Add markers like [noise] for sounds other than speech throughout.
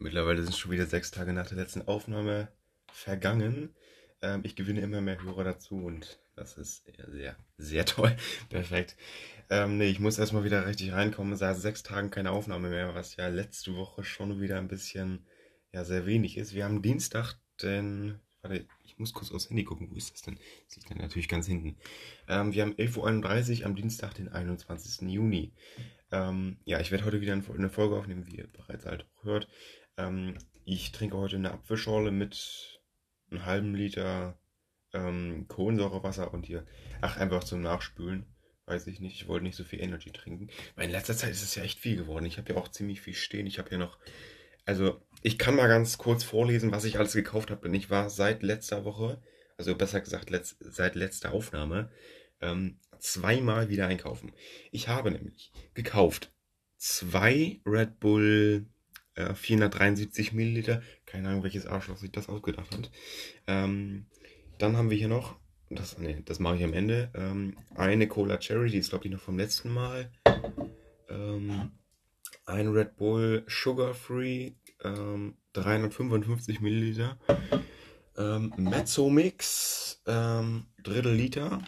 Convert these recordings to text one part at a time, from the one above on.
Mittlerweile sind schon wieder sechs Tage nach der letzten Aufnahme vergangen. Ähm, ich gewinne immer mehr Hörer dazu und das ist sehr, sehr toll. [laughs] Perfekt. Ähm, nee, ich muss erstmal wieder richtig reinkommen. Seit sechs Tagen keine Aufnahme mehr, was ja letzte Woche schon wieder ein bisschen, ja, sehr wenig ist. Wir haben Dienstag, den, warte, ich muss kurz aufs Handy gucken, wo ist das denn? Das liegt dann natürlich ganz hinten. Ähm, wir haben 11.31 Uhr am Dienstag, den 21. Juni. Ähm, ja, ich werde heute wieder eine Folge aufnehmen, wie ihr bereits halt auch hört. Ähm, ich trinke heute eine Apfelschorle mit einem halben Liter ähm, Kohlensäurewasser und hier, ach, einfach zum Nachspülen. Weiß ich nicht, ich wollte nicht so viel Energy trinken. Weil in letzter Zeit ist es ja echt viel geworden. Ich habe ja auch ziemlich viel stehen. Ich habe hier noch, also ich kann mal ganz kurz vorlesen, was ich alles gekauft habe. Denn ich war seit letzter Woche, also besser gesagt letzt, seit letzter Aufnahme, ähm, zweimal wieder einkaufen. Ich habe nämlich gekauft zwei Red Bull äh, 473 Milliliter. Keine Ahnung, welches Arschloch sich das ausgedacht hat. Ähm, dann haben wir hier noch, das, nee, das mache ich am Ende, ähm, eine Cola Cherry, die ist glaube ich noch vom letzten Mal. Ähm, ein Red Bull Sugar Free, ähm, 355 Milliliter. Ähm, Mezzo Mix, ähm, Drittel Liter.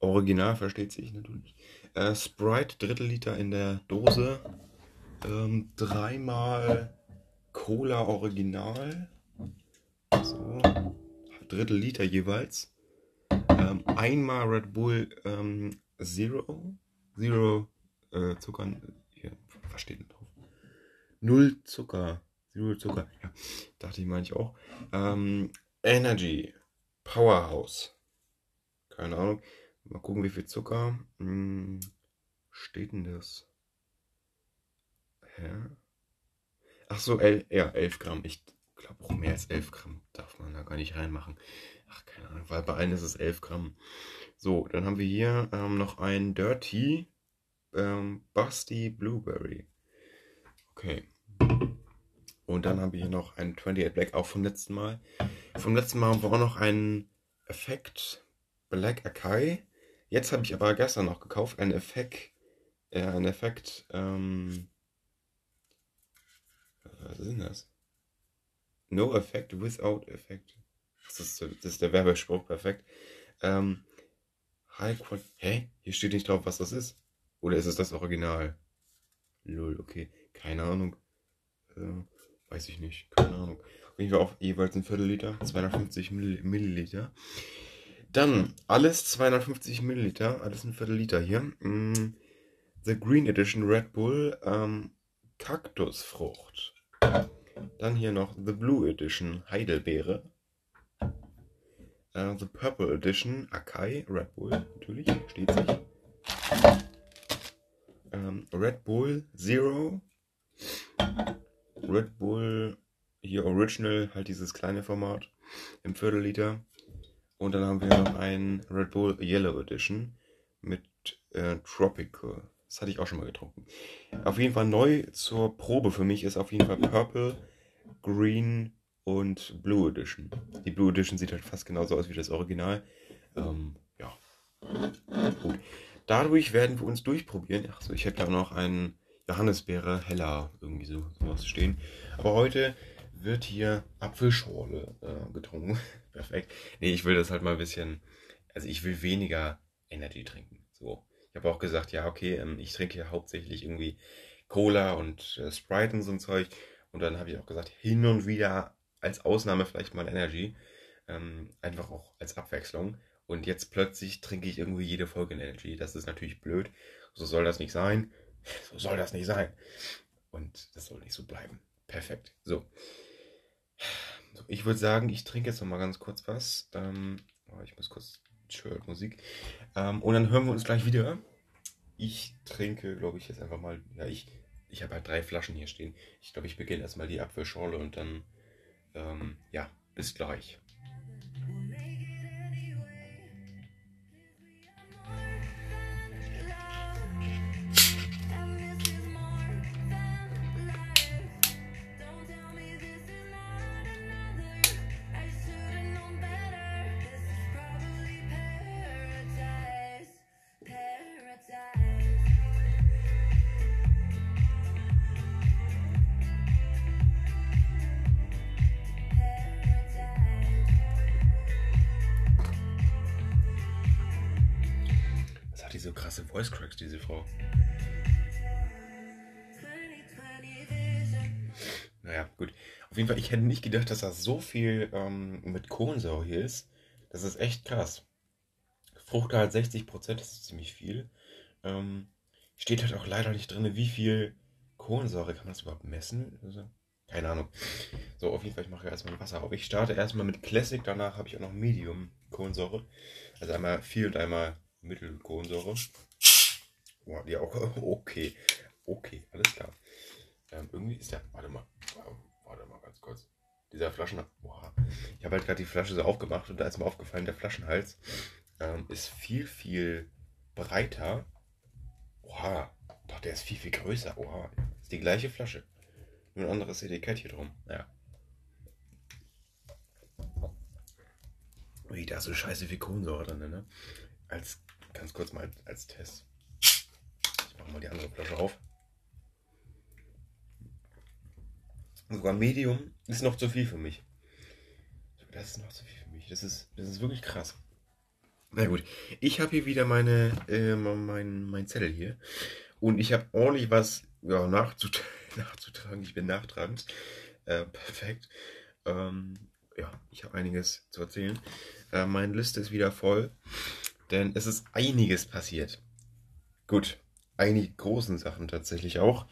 Original versteht sich natürlich. Äh, Sprite, Drittel Liter in der Dose. Ähm, dreimal Cola Original. So. Drittel Liter jeweils. Ähm, einmal Red Bull ähm, Zero. Zero äh, Zucker. Hier, was steht drauf? Null Zucker. Zero Zucker. Ja, dachte ich, meine ich auch. Ähm, Energy. Powerhouse. Keine Ahnung. Mal gucken, wie viel Zucker. Hm, steht denn das? Hä? Ach so, el ja, 11 Gramm. Ich glaube auch mehr als 11 Gramm darf man da gar nicht reinmachen. Ach, keine Ahnung, weil bei allen ist es 11 Gramm. So, dann haben wir hier ähm, noch ein Dirty ähm, Busty Blueberry. Okay. Und dann haben wir hier noch ein 28 Black, auch vom letzten Mal. Vom letzten Mal haben wir auch noch einen Effekt Black Akai. Jetzt habe ich aber gestern noch gekauft, einen Effekt, äh, ein Effekt, ähm, was ist denn das? No Effect without Effect. Das ist, das ist der Werbespruch, perfekt. Ähm, High Quality. Hä? Hier steht nicht drauf, was das ist. Oder ist es das Original? Lol, okay. Keine Ahnung. Äh, weiß ich nicht. Keine Ahnung. Auf jeden Fall auch jeweils ein Viertel Liter, 250 Milliliter. Dann alles 250 Milliliter, alles ein Viertel Liter hier. Mm, The Green Edition Red Bull ähm, Kaktusfrucht. Dann hier noch The Blue Edition Heidelbeere. Uh, the Purple Edition Akai Red Bull, natürlich, steht sich. Um, Red Bull Zero. Red Bull hier Original, halt dieses kleine Format im Viertel Liter. Und dann haben wir noch ein Red Bull Yellow Edition mit äh, Tropical. Das hatte ich auch schon mal getrunken. Auf jeden Fall neu zur Probe für mich ist auf jeden Fall Purple, Green und Blue Edition. Die Blue Edition sieht halt fast genauso aus wie das Original. Ähm, ja. Gut. Dadurch werden wir uns durchprobieren. Achso, ich hätte da noch einen Johannisbeere heller irgendwie so sowas stehen. Aber heute wird hier Apfelschorle äh, getrunken. [laughs] Perfekt. Nee, ich will das halt mal ein bisschen. Also ich will weniger Energy trinken. So. Habe auch gesagt, ja, okay, ähm, ich trinke ja hauptsächlich irgendwie Cola und äh, Sprite und so ein Zeug. Und dann habe ich auch gesagt, hin und wieder als Ausnahme vielleicht mal Energy. Ähm, einfach auch als Abwechslung. Und jetzt plötzlich trinke ich irgendwie jede Folge in Energy. Das ist natürlich blöd. So soll das nicht sein. [laughs] So soll das nicht sein. Und das soll nicht so bleiben. Perfekt. So. ich würde sagen, ich trinke jetzt noch mal ganz kurz was. Ähm, oh, ich muss kurz Shirt Musik. Ähm, und dann hören wir uns gleich wieder. Ich trinke, glaube ich, jetzt einfach mal. Ja, ich, ich habe halt drei Flaschen hier stehen. Ich glaube, ich beginne erstmal die Apfelschorle und dann. Ähm, ja, bis gleich. Krasse Voice Cracks, diese Frau. Naja, gut. Auf jeden Fall, ich hätte nicht gedacht, dass da so viel ähm, mit Kohlensäure hier ist. Das ist echt krass. Fruchtgehalt 60%, das ist ziemlich viel. Ähm, steht halt auch leider nicht drin, wie viel Kohlensäure kann man das überhaupt messen? Also, keine Ahnung. So, auf jeden Fall, ich mache erstmal Wasser auf. Ich starte erstmal mit Classic, danach habe ich auch noch Medium Kohlensäure. Also einmal viel und einmal Mittelkohlensäure. Boah, ja, [laughs] okay. Okay, alles klar. Ähm, irgendwie ist der. Warte mal. Warte mal ganz kurz. Dieser Flaschen. Boah. Ich habe halt gerade die Flasche so aufgemacht und da ist mir aufgefallen, der Flaschenhals ähm, ist viel, viel breiter. Oha. Doch, der ist viel, viel größer. Oha. Ist die gleiche Flasche. Nur ein anderes Etikett hier drum. Ja. Ui, da ist so scheiße viel Kohlensäure drin, ne? Als, ganz kurz mal als Test. Ich mache mal die andere Flasche auf. Sogar Medium ist noch zu viel für mich. Das ist noch zu viel für mich. Das ist, das ist wirklich krass. Na gut, ich habe hier wieder meine, äh, mein, mein Zettel hier. Und ich habe ordentlich was ja, nachzut [laughs] nachzutragen. Ich bin nachtragend. Äh, perfekt. Ähm, ja, ich habe einiges zu erzählen. Äh, meine Liste ist wieder voll, denn es ist einiges passiert. Gut, einige großen Sachen tatsächlich auch.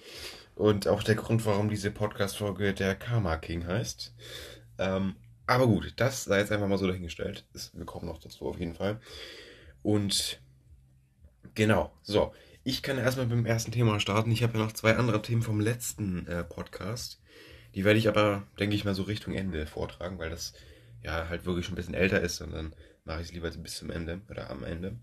Und auch der Grund, warum diese Podcast-Folge der Karma King heißt. Ähm, aber gut, das sei jetzt einfach mal so dahingestellt. wir kommen noch dazu auf jeden Fall. Und genau, so. Ich kann erstmal mit dem ersten Thema starten. Ich habe ja noch zwei andere Themen vom letzten äh, Podcast. Die werde ich aber, denke ich mal, so Richtung Ende vortragen, weil das ja halt wirklich schon ein bisschen älter ist und dann mache ich es lieber bis zum Ende oder am Ende.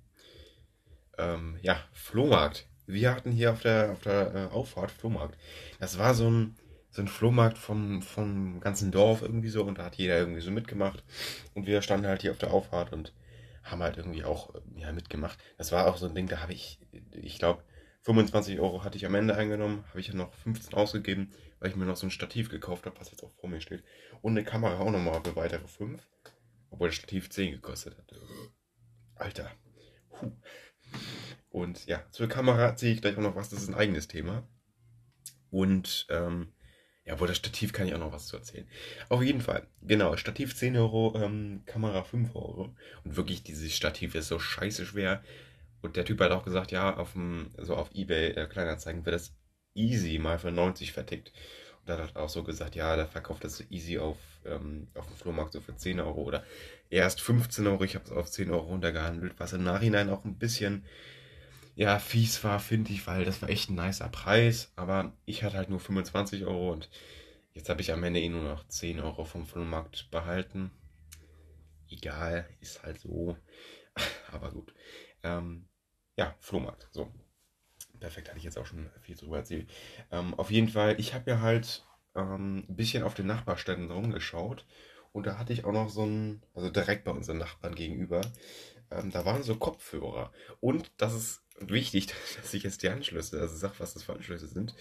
Ähm, ja, Flohmarkt. Wir hatten hier auf der, auf der äh, Auffahrt Flohmarkt. Das war so ein, so ein Flohmarkt vom, vom ganzen Dorf irgendwie so und da hat jeder irgendwie so mitgemacht. Und wir standen halt hier auf der Auffahrt und haben halt irgendwie auch ja, mitgemacht. Das war auch so ein Ding, da habe ich, ich glaube, 25 Euro hatte ich am Ende eingenommen, habe ich ja noch 15 ausgegeben, weil ich mir noch so ein Stativ gekauft habe, was jetzt auch vor mir steht. Und eine Kamera auch nochmal für weitere 5. Obwohl das Stativ 10 gekostet hat. Alter. Puh. Und ja, zur Kamera erzähle ich gleich auch noch was, das ist ein eigenes Thema. Und ähm, ja, wo das Stativ kann ich auch noch was zu erzählen. Auf jeden Fall, genau, Stativ 10 Euro, ähm, Kamera 5 Euro. Und wirklich, dieses Stativ ist so scheiße schwer. Und der Typ hat auch gesagt, ja, auf dem, so auf Ebay äh, Kleinanzeigen wird das easy mal für 90 vertickt. Dann hat auch so gesagt, ja, der verkauft das so easy auf, ähm, auf dem Flohmarkt so für 10 Euro oder erst 15 Euro. Ich habe es auf 10 Euro runtergehandelt, was im Nachhinein auch ein bisschen ja, fies war, finde ich, weil das war echt ein nicer Preis, aber ich hatte halt nur 25 Euro und jetzt habe ich am Ende eh nur noch 10 Euro vom Flohmarkt behalten. Egal, ist halt so. [laughs] Aber gut. Ähm, ja, Flohmarkt. So. Perfekt, hatte ich jetzt auch schon viel drüber erzählt. Ähm, auf jeden Fall, ich habe ja halt ähm, ein bisschen auf den Nachbarstädten rumgeschaut und da hatte ich auch noch so ein, also direkt bei unseren Nachbarn gegenüber, ähm, da waren so Kopfhörer. Und das ist wichtig, [laughs] dass ich jetzt die Anschlüsse, also sag, was das für Anschlüsse sind.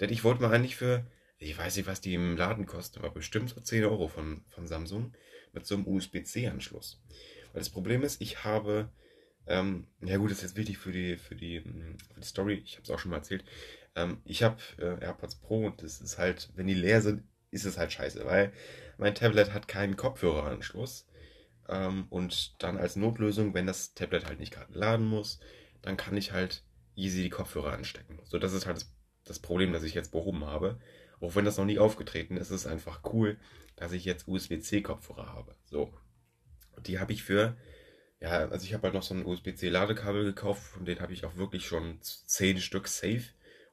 Denn ich wollte mal eigentlich für, ich weiß nicht, was die im Laden kosten, aber bestimmt so 10 Euro von, von Samsung mit so einem USB-C-Anschluss. Weil das Problem ist, ich habe, ähm, ja gut, das ist jetzt wichtig für die, für die, hm, für die Story, ich habe es auch schon mal erzählt. Ähm, ich habe äh, AirPods Pro und das ist halt, wenn die leer sind, ist es halt scheiße, weil mein Tablet hat keinen Kopfhöreranschluss. Ähm, und dann als Notlösung, wenn das Tablet halt nicht gerade laden muss, dann kann ich halt easy die Kopfhörer anstecken. So, das ist halt das, das Problem, das ich jetzt behoben habe. Auch wenn das noch nie aufgetreten ist, ist es einfach cool, dass ich jetzt USB-C-Kopfhörer habe. So. Die habe ich für, ja, also ich habe halt noch so ein USB-C-Ladekabel gekauft, von denen habe ich auch wirklich schon zehn Stück safe.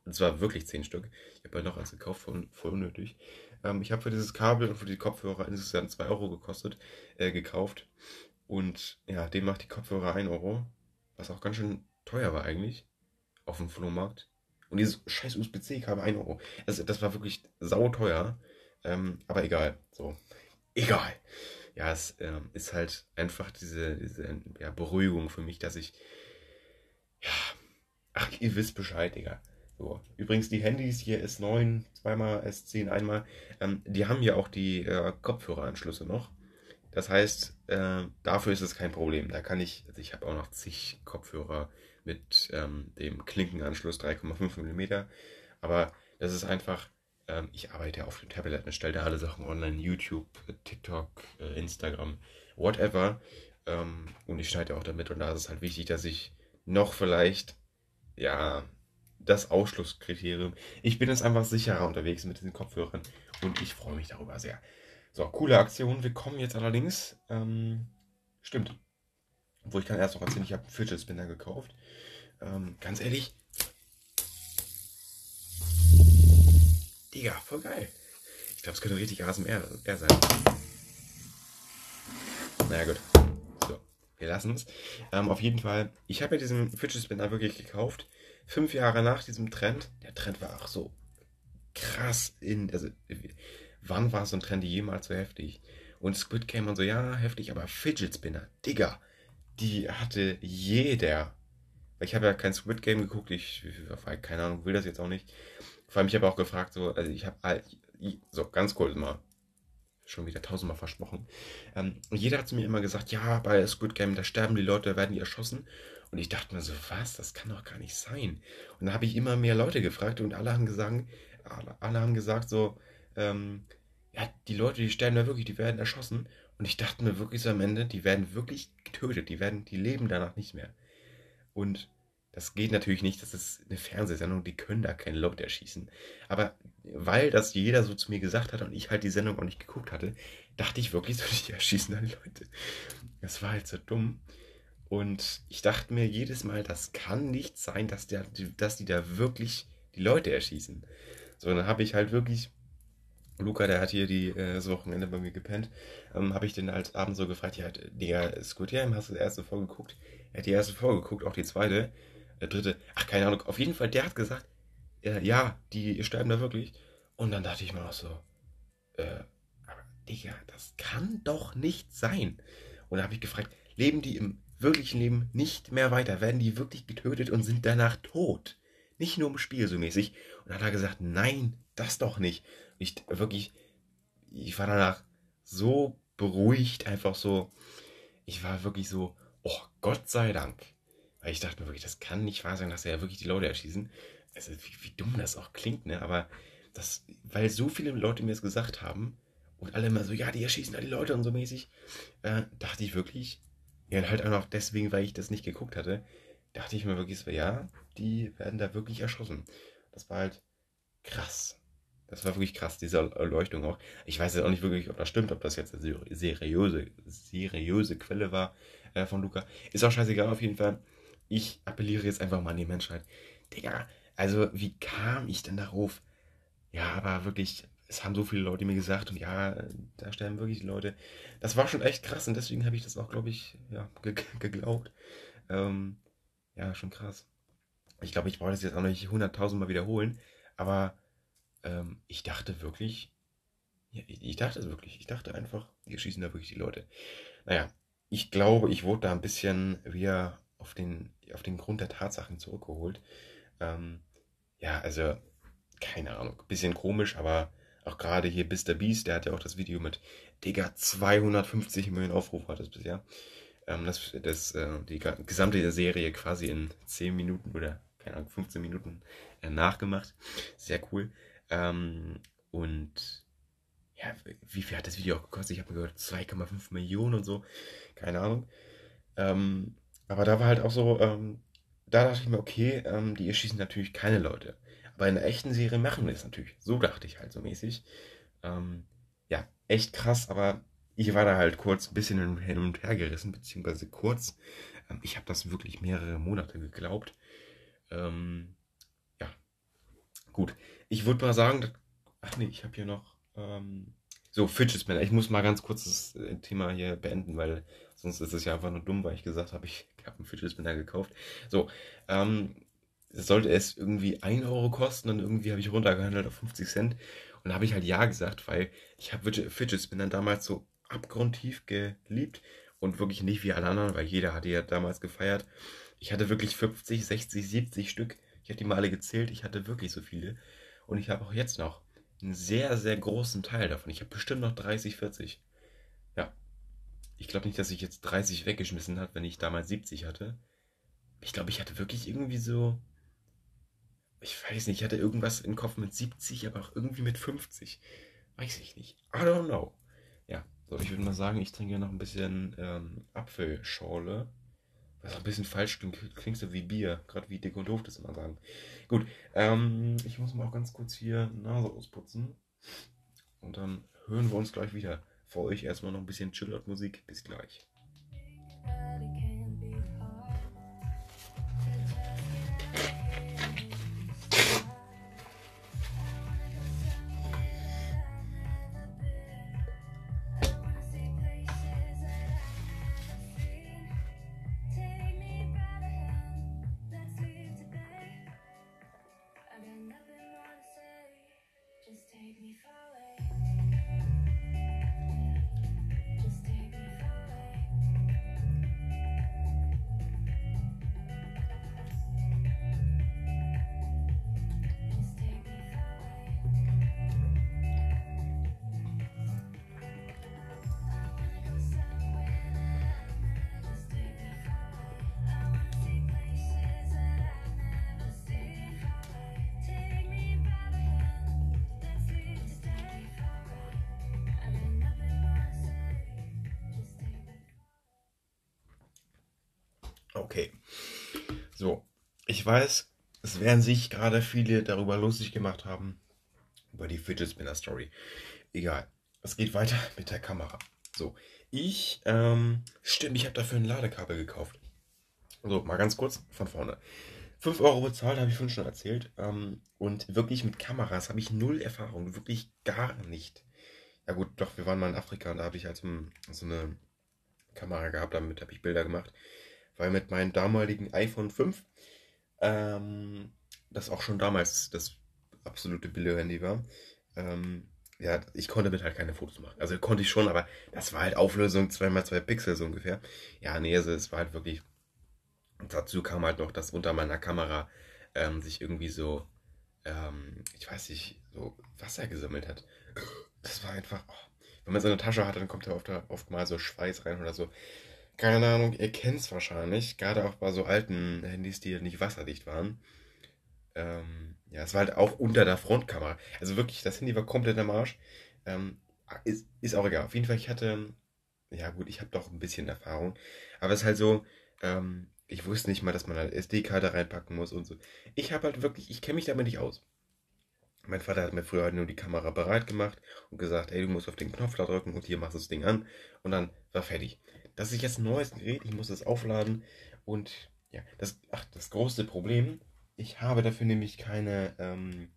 Und zwar wirklich zehn Stück. Ich habe halt noch eins gekauft, voll, voll unnötig. Ähm, ich habe für dieses Kabel und für die Kopfhörer insgesamt 2 Euro gekostet, äh, gekauft. Und ja, dem macht die Kopfhörer 1 Euro. Was auch ganz schön teuer war eigentlich. Auf dem Flohmarkt. Und dieses scheiß USB-C-Kabel 1 Euro. Also, das war wirklich sauteuer. Ähm, aber egal. So. Egal. Ja, es ähm, ist halt einfach diese, diese ja, Beruhigung für mich, dass ich. Ja. Ach, ihr wisst Bescheid, Digga. So. Übrigens, die Handys hier S9, zweimal, S10, einmal, ähm, die haben ja auch die äh, Kopfhöreranschlüsse noch. Das heißt, äh, dafür ist es kein Problem. Da kann ich, also ich habe auch noch zig Kopfhörer mit ähm, dem Klinkenanschluss 3,5 mm. Aber das ist einfach, ähm, ich arbeite auf dem Tablet und stelle da alle Sachen online, YouTube, TikTok, äh, Instagram, whatever. Ähm, und ich schneide auch damit und da ist es halt wichtig, dass ich noch vielleicht, ja, das Ausschlusskriterium. Ich bin jetzt einfach sicherer unterwegs mit diesen Kopfhörern und ich freue mich darüber sehr. So, coole Aktion. Wir kommen jetzt allerdings. Ähm, stimmt. Obwohl ich kann erst noch erzählen, ich habe einen Fidget Spinner gekauft. Ähm, ganz ehrlich. Digga, voll geil. Ich glaube, es könnte richtig ASMR sein. Naja, gut. So, wir lassen es. Ähm, auf jeden Fall, ich habe mir diesen Fidget Spinner wirklich gekauft. Fünf Jahre nach diesem Trend. Der Trend war auch so krass in. Also, wann war so ein Trend jemals so heftig? Und Squid Game und so, ja, heftig, aber Fidget Spinner, Digga, die hatte jeder. Ich habe ja kein Squid Game geguckt, ich, keine Ahnung, will das jetzt auch nicht. Vor allem, ich habe auch gefragt, so, also ich habe, so ganz kurz mal, schon wieder tausendmal versprochen. Ähm, jeder hat zu mir immer gesagt, ja, bei Squid Game, da sterben die Leute, werden die erschossen. Und ich dachte mir so, was, das kann doch gar nicht sein. Und da habe ich immer mehr Leute gefragt und alle haben gesagt, alle, alle haben gesagt so, ähm, ja, die Leute, die sterben da wirklich, die werden erschossen. Und ich dachte mir wirklich so am Ende, die werden wirklich getötet, die werden, die leben danach nicht mehr. Und das geht natürlich nicht, das ist eine Fernsehsendung, die können da keine Leute erschießen. Aber weil das jeder so zu mir gesagt hat und ich halt die Sendung auch nicht geguckt hatte, dachte ich wirklich [laughs] so, die erschießen dann Leute. Das war halt so dumm. Und ich dachte mir jedes Mal, das kann nicht sein, dass, der, dass die da wirklich die Leute erschießen. So, dann habe ich halt wirklich Luca, der hat hier die, äh, das Wochenende bei mir gepennt, ähm, habe ich den halt abends so gefragt, ja, Digga, Squid Game, hast du die erste Folge geguckt? Er hat die erste Folge geguckt, auch die zweite, der dritte, ach, keine Ahnung, auf jeden Fall, der hat gesagt, äh, ja, die sterben da wirklich. Und dann dachte ich mir auch so, äh, aber Digga, das kann doch nicht sein. Und da habe ich gefragt, leben die im wirklichen Leben nicht mehr weiter? Werden die wirklich getötet und sind danach tot? Nicht nur im Spiel so mäßig. Und dann hat er gesagt, nein, das doch nicht ich wirklich, ich war danach so beruhigt, einfach so, ich war wirklich so, oh Gott sei Dank. Weil ich dachte mir wirklich, das kann nicht wahr sein, dass er ja wirklich die Leute erschießen. Also wie, wie dumm das auch klingt, ne? Aber das, weil so viele Leute mir es gesagt haben und alle immer so, ja, die erschießen alle Leute und so mäßig, äh, dachte ich wirklich, ja, und halt auch noch deswegen, weil ich das nicht geguckt hatte, dachte ich mir wirklich so, ja, die werden da wirklich erschossen. Das war halt krass. Das war wirklich krass, diese Erleuchtung auch. Ich weiß jetzt auch nicht wirklich, ob das stimmt, ob das jetzt eine seriöse, seriöse Quelle war äh, von Luca. Ist auch scheißegal auf jeden Fall. Ich appelliere jetzt einfach mal an die Menschheit. Digga, also wie kam ich denn darauf? Ja, aber wirklich, es haben so viele Leute mir gesagt und ja, da sterben wirklich die Leute. Das war schon echt krass und deswegen habe ich das auch, glaube ich, ja, ge [laughs] geglaubt. Ähm, ja, schon krass. Ich glaube, ich brauche das jetzt auch nicht hunderttausendmal wiederholen, aber ähm, ich dachte wirklich, ja, ich dachte es wirklich, ich dachte einfach, die schießen da wirklich die Leute. Naja, ich glaube, ich wurde da ein bisschen wieder auf den, auf den Grund der Tatsachen zurückgeholt. Ähm, ja, also, keine Ahnung, bisschen komisch, aber auch gerade hier Mr. Beast, der hat ja auch das Video mit, Digga, 250 Millionen Aufrufe hat es bisher. Ähm, das, das, äh, die gesamte Serie quasi in 10 Minuten oder, keine Ahnung, 15 Minuten äh, nachgemacht. Sehr cool. Ähm, und ja, wie viel hat das Video auch gekostet? Ich habe gehört, 2,5 Millionen und so. Keine Ahnung. Ähm, aber da war halt auch so, ähm, da dachte ich mir, okay, ähm, die erschießen natürlich keine Leute. Aber in einer echten Serie machen wir es natürlich. So dachte ich halt so mäßig. Ähm, ja, echt krass, aber ich war da halt kurz ein bisschen hin und her gerissen, beziehungsweise kurz. Ähm, ich habe das wirklich mehrere Monate geglaubt. Ähm, Gut, ich würde mal sagen, ach nee, ich habe hier noch ähm, so Fidget Spinner. Ich muss mal ganz kurz das äh, Thema hier beenden, weil sonst ist es ja einfach nur dumm, weil ich gesagt habe, ich habe einen Fidget Spinner gekauft. So, ähm, sollte es irgendwie 1 Euro kosten und irgendwie habe ich runtergehandelt auf 50 Cent. Und da habe ich halt ja gesagt, weil ich habe Fidget Spinner damals so abgrundtief geliebt und wirklich nicht wie alle anderen, weil jeder hatte ja damals gefeiert. Ich hatte wirklich 50, 60, 70 Stück ich habe die mal alle gezählt, ich hatte wirklich so viele. Und ich habe auch jetzt noch einen sehr, sehr großen Teil davon. Ich habe bestimmt noch 30, 40. Ja. Ich glaube nicht, dass ich jetzt 30 weggeschmissen habe, wenn ich damals 70 hatte. ich glaube, ich hatte wirklich irgendwie so, ich weiß nicht, ich hatte irgendwas im Kopf mit 70, aber auch irgendwie mit 50. Weiß ich nicht. I don't know. Ja, so, ich würde mal sagen, ich trinke noch ein bisschen ähm, Apfelschorle. Was ein bisschen falsch klingt, klingt so wie Bier. Gerade wie dick und doof das immer sagen. Gut, ähm, ich muss mal auch ganz kurz hier Nase ausputzen. Und dann hören wir uns gleich wieder. Für euch erstmal noch ein bisschen Chillout-Musik. Bis gleich. So, ich weiß, es werden sich gerade viele darüber lustig gemacht haben, über die Fidget Spinner Story. Egal. Es geht weiter [laughs] mit der Kamera. So, ich, ähm, stimmt, ich habe dafür ein Ladekabel gekauft. So, mal ganz kurz von vorne. 5 Euro bezahlt, habe ich vorhin schon erzählt. Ähm, und wirklich mit Kameras habe ich null Erfahrung. Wirklich gar nicht. Ja gut, doch, wir waren mal in Afrika und da habe ich halt so, so eine Kamera gehabt, damit habe ich Bilder gemacht weil mit meinem damaligen iPhone 5, ähm, das auch schon damals das absolute Billo-Handy war, ähm, ja, ich konnte mit halt keine Fotos machen. Also konnte ich schon, aber das war halt Auflösung 2x2 Pixel so ungefähr. Ja, nee, also es war halt wirklich. Dazu kam halt noch, dass unter meiner Kamera ähm, sich irgendwie so, ähm, ich weiß nicht, so Wasser gesammelt hat. Das war einfach, oh, wenn man so eine Tasche hat, dann kommt da oft, oft mal so Schweiß rein oder so keine Ahnung, ihr kennt es wahrscheinlich, gerade auch bei so alten Handys, die nicht wasserdicht waren. Ähm, ja, es war halt auch unter der Frontkamera. Also wirklich, das Handy war komplett am Arsch. Ähm, ist, ist auch egal. Auf jeden Fall, ich hatte, ja gut, ich habe doch ein bisschen Erfahrung. Aber es ist halt so, ähm, ich wusste nicht mal, dass man halt SD-Karte reinpacken muss und so. Ich habe halt wirklich, ich kenne mich damit nicht aus. Mein Vater hat mir früher halt nur die Kamera bereit gemacht und gesagt, ey, du musst auf den Knopf da drücken und hier machst du das Ding an. Und dann war fertig. Das ist jetzt ein neues Gerät, ich muss das aufladen und ja, das, ach, das große Problem, ich habe dafür nämlich keine, ähm,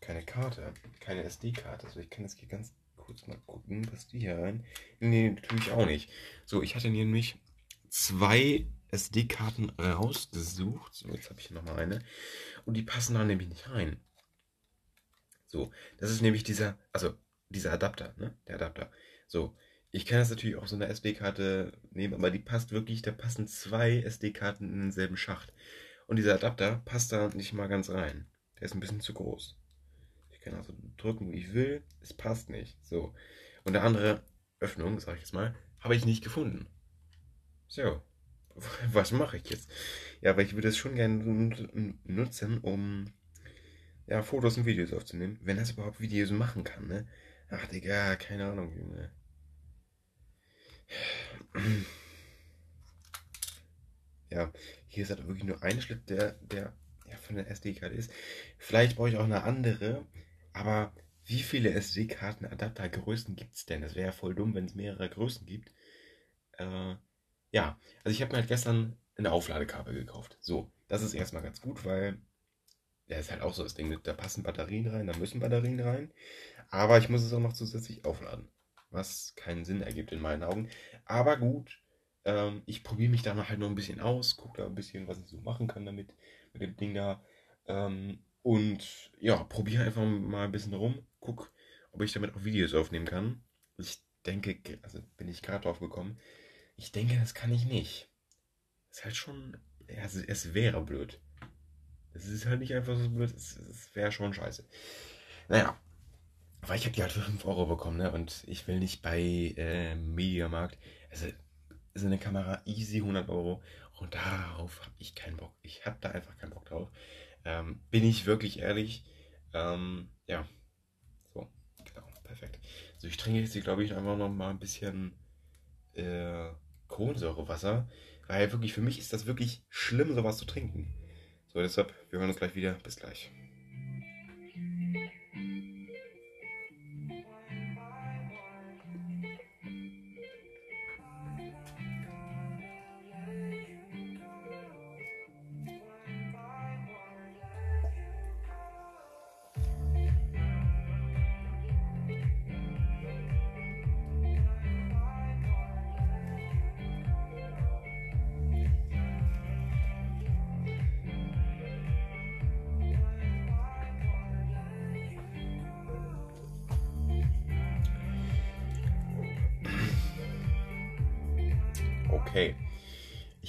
keine Karte, keine SD-Karte. Also ich kann jetzt hier ganz kurz mal gucken, was die hier rein. Nee, natürlich auch nicht. So, ich hatte nämlich zwei SD-Karten rausgesucht. So, jetzt habe ich hier nochmal eine. Und die passen da nämlich nicht rein. So, das ist nämlich dieser, also dieser Adapter, ne? Der Adapter. So, ich kann das natürlich auch so eine SD-Karte nehmen, aber die passt wirklich, da passen zwei SD-Karten in denselben Schacht. Und dieser Adapter passt da nicht mal ganz rein. Der ist ein bisschen zu groß. Ich kann also drücken, wie ich will, es passt nicht. So. Und eine andere Öffnung, sag ich jetzt mal, habe ich nicht gefunden. So. [laughs] Was mache ich jetzt? Ja, aber ich würde es schon gerne nutzen, um ja, Fotos und Videos aufzunehmen. Wenn das überhaupt Videos machen kann, ne? Ach, Digga, keine Ahnung, Junge. Ja, hier ist halt wirklich nur ein Schlitt, der, der ja, von der SD-Karte ist. Vielleicht brauche ich auch eine andere, aber wie viele SD-Karten-Adaptergrößen gibt es denn? Das wäre ja voll dumm, wenn es mehrere Größen gibt. Äh, ja, also ich habe mir halt gestern eine Aufladekabel gekauft. So, das ist erstmal ganz gut, weil ja, ist halt auch so das Ding, da passen Batterien rein, da müssen Batterien rein. Aber ich muss es auch noch zusätzlich aufladen was keinen Sinn ergibt in meinen Augen. Aber gut, ähm, ich probiere mich da halt noch ein bisschen aus, gucke da ein bisschen, was ich so machen kann damit, mit dem Ding da. Ähm, und ja, probiere einfach mal ein bisschen rum, guck, ob ich damit auch Videos aufnehmen kann. Ich denke, also bin ich gerade drauf gekommen, ich denke, das kann ich nicht. Ist halt schon, es, es wäre blöd. Es ist halt nicht einfach so blöd, es, es wäre schon scheiße. Naja, weil ich habe die halt für 5 Euro bekommen, ne? Und ich will nicht bei äh, Mediamarkt. Also, ist eine Kamera easy 100 Euro. Und darauf habe ich keinen Bock. Ich habe da einfach keinen Bock drauf. Ähm, bin ich wirklich ehrlich. Ähm, ja. So, genau, perfekt. So, ich trinke jetzt, glaube ich, einfach noch mal ein bisschen äh, Kohlensäurewasser. Weil wirklich, für mich ist das wirklich schlimm, sowas zu trinken. So, deshalb, wir hören uns gleich wieder. Bis gleich.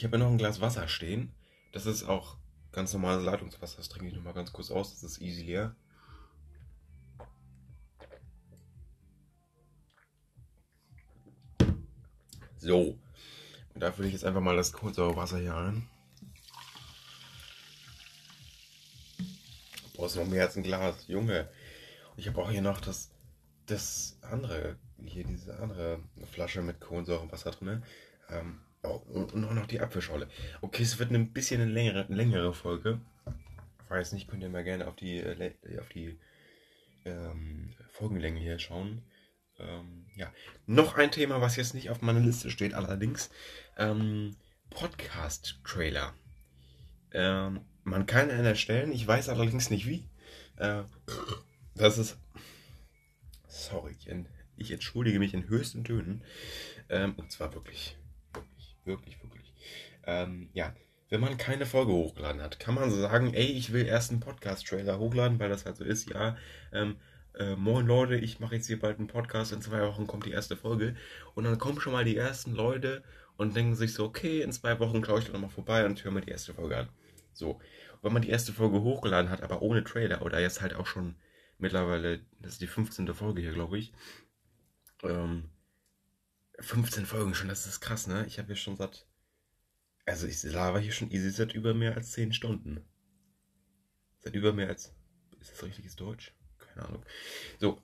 Ich habe hier noch ein Glas Wasser stehen. Das ist auch ganz normales Leitungswasser. Das trinke ich nochmal ganz kurz aus. Das ist easy leer. So. Und da fülle ich jetzt einfach mal das Kohlensäurewasser hier ein. Du brauchst noch mehr als ein Glas. Junge. Und ich habe auch hier noch das, das andere, hier diese andere Flasche mit Kohlensäurewasser drin. Ähm, oh, und auch noch die Apfelschorle. Okay, es wird ein bisschen eine längere, längere Folge. Weiß nicht, könnt ihr mal gerne auf die, äh, auf die ähm, Folgenlänge hier schauen. Ähm, ja, noch ein Thema, was jetzt nicht auf meiner Liste steht, allerdings ähm, Podcast-Trailer. Ähm, man kann einen erstellen, ich weiß allerdings nicht wie. Äh, das ist. Sorry, ich entschuldige mich in höchsten Tönen. Ähm, und zwar wirklich Wirklich, wirklich. Ähm, ja, wenn man keine Folge hochgeladen hat, kann man so sagen, ey, ich will erst einen Podcast-Trailer hochladen, weil das halt so ist, ja. Ähm, äh, moin Leute, ich mache jetzt hier bald einen Podcast, in zwei Wochen kommt die erste Folge. Und dann kommen schon mal die ersten Leute und denken sich so, okay, in zwei Wochen schaue ich dann nochmal vorbei und höre mir die erste Folge an. So. Und wenn man die erste Folge hochgeladen hat, aber ohne Trailer, oder jetzt halt auch schon mittlerweile, das ist die 15. Folge hier, glaube ich, ähm, 15 Folgen schon, das ist krass, ne? Ich habe hier schon seit. Also ich laber hier schon easy seit über mehr als 10 Stunden. Seit über mehr als. Ist das richtiges Deutsch? Keine Ahnung. So,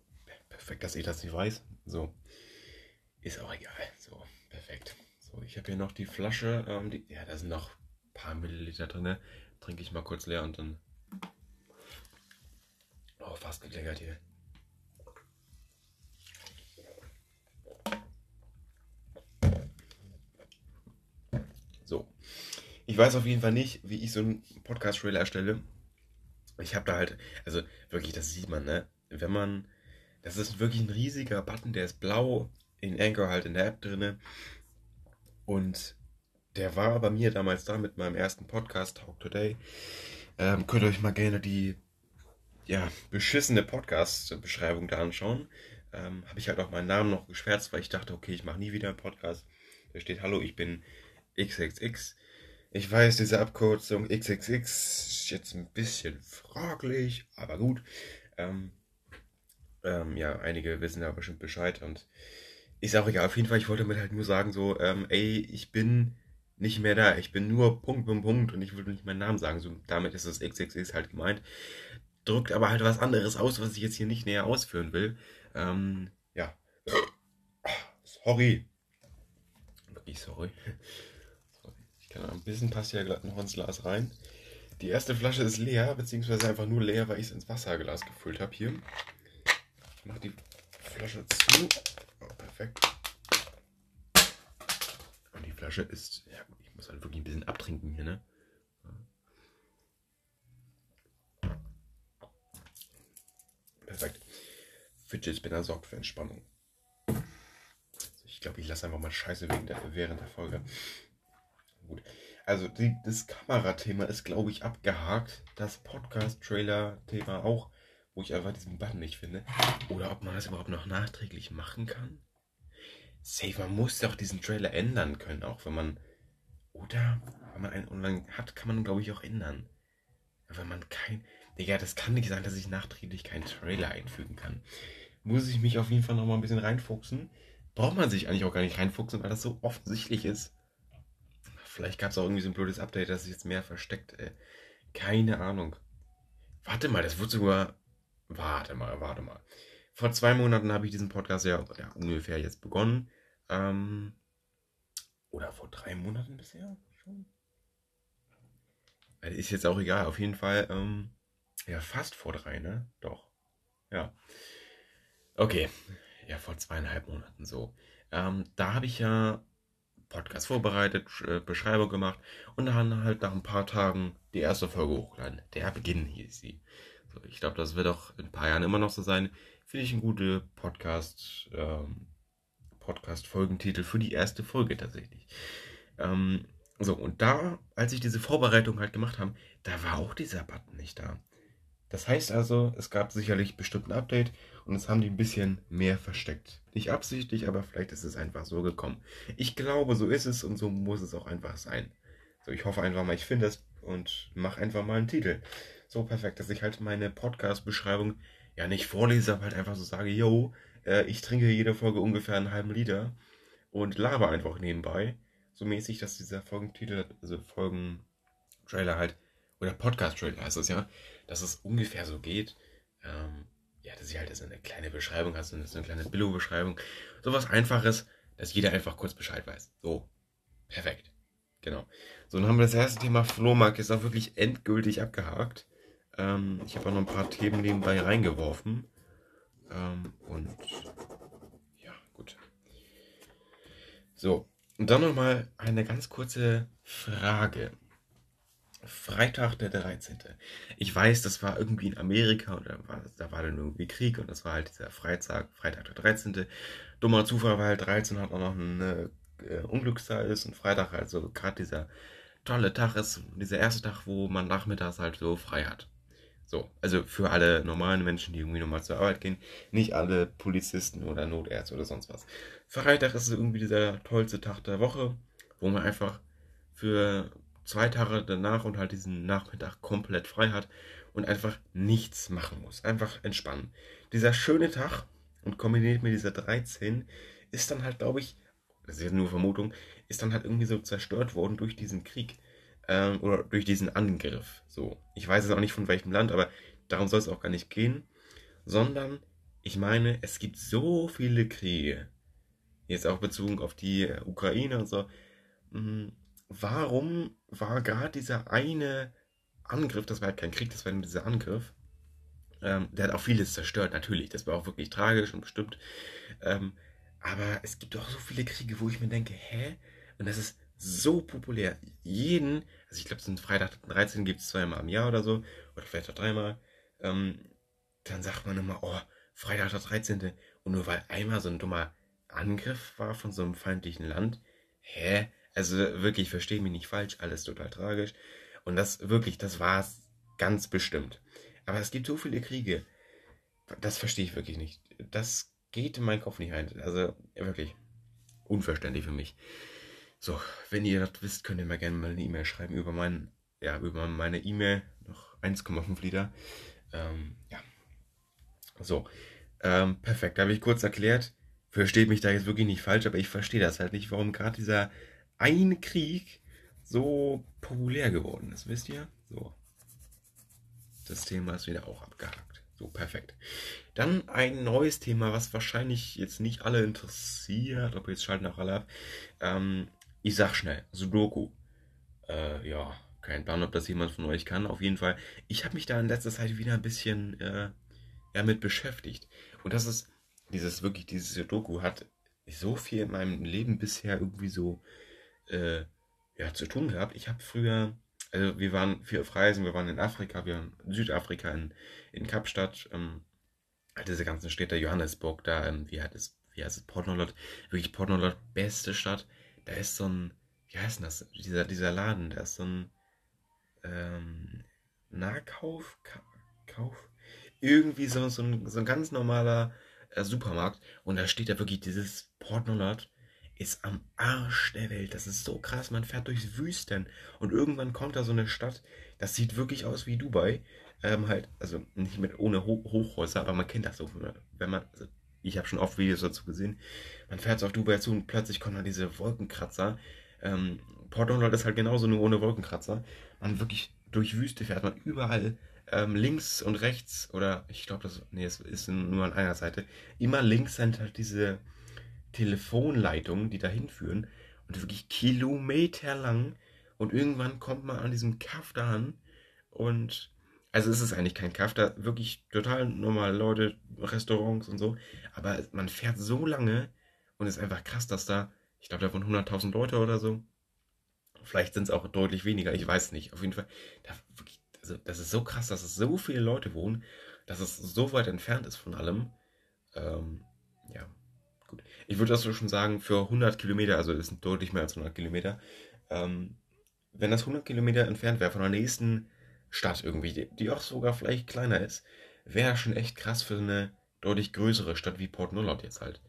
perfekt, dass ich das nicht weiß. So. Ist auch egal. So, perfekt. So, ich habe hier noch die Flasche. Ähm, die, ja, da sind noch ein paar Milliliter drin. Ne? Trinke ich mal kurz leer und dann. Oh, fast gekleckert hier. Ich weiß auf jeden Fall nicht, wie ich so einen Podcast-Trailer erstelle. Ich habe da halt, also wirklich, das sieht man, ne? Wenn man, das ist wirklich ein riesiger Button, der ist blau, in Anchor halt in der App drinne. Und der war bei mir damals da mit meinem ersten Podcast, Talk Today. Ähm, könnt ihr euch mal gerne die, ja, beschissene Podcast-Beschreibung da anschauen. Ähm, habe ich halt auch meinen Namen noch geschwärzt, weil ich dachte, okay, ich mache nie wieder einen Podcast. Da steht, hallo, ich bin XXX. Ich weiß, diese Abkürzung XXX ist jetzt ein bisschen fraglich, aber gut. Ähm, ähm, ja, einige wissen da bestimmt Bescheid und ist auch egal. Auf jeden Fall, ich wollte damit halt nur sagen, so, ähm, ey, ich bin nicht mehr da. Ich bin nur Punkt, Punkt, Punkt und ich würde nicht meinen Namen sagen. So, damit ist das XXX halt gemeint. Drückt aber halt was anderes aus, was ich jetzt hier nicht näher ausführen will. Ähm, ja. Sorry. Wirklich sorry. Genau, ein bisschen passt ja noch ins Glas rein. Die erste Flasche ist leer, beziehungsweise einfach nur leer, weil ich es ins Wasserglas gefüllt habe hier. Ich mache die Flasche zu. Oh, perfekt. Und die Flasche ist, ja ich muss halt wirklich ein bisschen abtrinken hier, ne? Perfekt. Fidget Spinner sorgt für Entspannung. Ich glaube, ich lasse einfach mal Scheiße wegen der, während der Folge. Gut. Also die, das Kamerathema ist, glaube ich, abgehakt. Das Podcast-Trailer-Thema auch, wo ich einfach diesen Button nicht finde. Oder ob man das überhaupt noch nachträglich machen kann. Safe, man muss doch diesen Trailer ändern können, auch wenn man. Oder wenn man einen online hat, kann man, glaube ich, auch ändern. Aber wenn man kein. Digga, das kann nicht sein, dass ich nachträglich keinen Trailer einfügen kann. Muss ich mich auf jeden Fall noch mal ein bisschen reinfuchsen. Braucht man sich eigentlich auch gar nicht reinfuchsen, weil das so offensichtlich ist Vielleicht gab es auch irgendwie so ein blödes Update, dass sich jetzt mehr versteckt. Ey. Keine Ahnung. Warte mal, das wird sogar. Warte mal, warte mal. Vor zwei Monaten habe ich diesen Podcast ja, ja ungefähr jetzt begonnen. Ähm, oder vor drei Monaten bisher schon. Also ist jetzt auch egal. Auf jeden Fall, ähm, ja, fast vor drei, ne? Doch. Ja. Okay. Ja, vor zweieinhalb Monaten so. Ähm, da habe ich ja Podcast vorbereitet, äh, Beschreibung gemacht und dann halt nach ein paar Tagen die erste Folge hochgeladen. Der Beginn hieß sie. So, ich glaube, das wird auch in ein paar Jahren immer noch so sein. Finde ich ein guter Podcast, ähm, Podcast-Folgentitel für die erste Folge tatsächlich. Ähm, so, und da, als ich diese Vorbereitung halt gemacht habe, da war auch dieser Button nicht da. Das heißt also, es gab sicherlich bestimmt ein Update und es haben die ein bisschen mehr versteckt. Nicht absichtlich, aber vielleicht ist es einfach so gekommen. Ich glaube, so ist es und so muss es auch einfach sein. So, ich hoffe einfach mal, ich finde es und mache einfach mal einen Titel. So perfekt, dass ich halt meine Podcast-Beschreibung ja nicht vorlese, aber halt einfach so sage, yo, äh, ich trinke jede Folge ungefähr einen halben Liter und laber einfach nebenbei. So mäßig, dass dieser Folgentitel, also Folgentrailer halt, oder Podcast-Trailer heißt es ja, dass es ungefähr so geht. Ähm, ja, dass ich halt so eine kleine Beschreibung hast und so eine kleine Billo-Beschreibung. So was Einfaches, dass jeder einfach kurz Bescheid weiß. So, perfekt. Genau. So, dann haben wir das erste Thema Flohmarkt jetzt auch wirklich endgültig abgehakt. Ähm, ich habe auch noch ein paar Themen nebenbei reingeworfen. Ähm, und ja, gut. So, und dann nochmal eine ganz kurze Frage. Freitag der 13. Ich weiß, das war irgendwie in Amerika da war, da war dann irgendwie Krieg und das war halt dieser Freitag, Freitag der 13. Dummer Zufall, weil halt 13 hat auch noch eine äh, Unglückszahl ist und Freitag halt so gerade dieser tolle Tag ist, dieser erste Tag, wo man nachmittags halt so frei hat. So, also für alle normalen Menschen, die irgendwie normal zur Arbeit gehen, nicht alle Polizisten oder Notärzte oder sonst was. Freitag ist irgendwie dieser tollste Tag der Woche, wo man einfach für zwei Tage danach und halt diesen Nachmittag komplett frei hat und einfach nichts machen muss. Einfach entspannen. Dieser schöne Tag und kombiniert mit dieser 13 ist dann halt, glaube ich, das ist jetzt nur Vermutung, ist dann halt irgendwie so zerstört worden durch diesen Krieg. Ähm, oder durch diesen Angriff. So. Ich weiß es auch nicht von welchem Land, aber darum soll es auch gar nicht gehen. Sondern, ich meine, es gibt so viele Kriege. Jetzt auch bezogen auf die Ukraine und so. Mhm warum war gerade dieser eine Angriff, das war halt kein Krieg, das war nur dieser Angriff, ähm, der hat auch vieles zerstört, natürlich, das war auch wirklich tragisch und bestimmt. Ähm, aber es gibt auch so viele Kriege, wo ich mir denke, hä? Und das ist so populär. Jeden, also ich glaube, so einen Freitag 13 gibt es zweimal im Jahr oder so, oder vielleicht auch dreimal. Ähm, dann sagt man immer, oh, Freitag der 13. Und nur weil einmal so ein dummer Angriff war von so einem feindlichen Land, hä? Also wirklich, verstehe mich nicht falsch, alles total tragisch. Und das wirklich, das war es ganz bestimmt. Aber es gibt so viele Kriege. Das verstehe ich wirklich nicht. Das geht in meinen Kopf nicht rein. Also wirklich unverständlich für mich. So, wenn ihr das wisst, könnt ihr mir gerne mal eine E-Mail schreiben über meinen, ja, über meine E-Mail, noch 1,5 Liter. Ähm, ja. So, ähm, perfekt. Habe ich kurz erklärt. Versteht mich da jetzt wirklich nicht falsch, aber ich verstehe das halt nicht, warum gerade dieser ein Krieg so populär geworden ist, wisst ihr? So. Das Thema ist wieder auch abgehakt. So, perfekt. Dann ein neues Thema, was wahrscheinlich jetzt nicht alle interessiert, aber jetzt schalten auch alle ab. Ähm, ich sag schnell, Sudoku. Äh, ja, kein Plan, ob das jemand von euch kann. Auf jeden Fall, ich habe mich da in letzter Zeit wieder ein bisschen äh, ja, mit beschäftigt. Und das ist, dieses wirklich, dieses Sudoku hat so viel in meinem Leben bisher irgendwie so äh, ja, zu tun gehabt. Ich habe früher, also wir waren viel auf Reisen, wir waren in Afrika, wir waren in Südafrika, in, in Kapstadt, ähm, halt diese ganzen Städte, Johannesburg, da, ähm, wie, hat es, wie heißt es, Port Nolloth, wirklich Port Nolloth, beste Stadt. Da ist so ein, wie heißt das, dieser, dieser Laden, da ist so ein ähm, Nahkauf, Ka Kauf, irgendwie so, so, ein, so ein ganz normaler äh, Supermarkt und da steht da wirklich dieses Port Nolloth ist am Arsch der Welt. Das ist so krass. Man fährt durchs Wüsten und irgendwann kommt da so eine Stadt. Das sieht wirklich aus wie Dubai. Ähm, halt, also nicht mit ohne Ho Hochhäuser, aber man kennt das so. Wenn man, also ich habe schon oft Videos dazu gesehen. Man fährt so auf Dubai zu und plötzlich kommen da diese Wolkenkratzer. Ähm, Port Donald ist halt genauso nur ohne Wolkenkratzer. Man wirklich durch Wüste fährt man überall ähm, links und rechts oder ich glaube, das nee, es ist nur an einer Seite. Immer links sind halt diese Telefonleitungen, die dahin führen und wirklich kilometerlang und irgendwann kommt man an diesem Kaff da an und also es ist eigentlich kein Kaff, da wirklich total normale Leute, Restaurants und so, aber man fährt so lange und es ist einfach krass, dass da, ich glaube, da wohnen 100.000 Leute oder so. Vielleicht sind es auch deutlich weniger, ich weiß nicht. Auf jeden Fall, da wirklich, also das ist so krass, dass es so viele Leute wohnen, dass es so weit entfernt ist von allem. Ähm. Ich würde das so schon sagen, für 100 Kilometer, also es sind deutlich mehr als 100 Kilometer, ähm, wenn das 100 Kilometer entfernt wäre von der nächsten Stadt irgendwie, die auch sogar vielleicht kleiner ist, wäre schon echt krass für eine deutlich größere Stadt wie Port Nullard jetzt halt.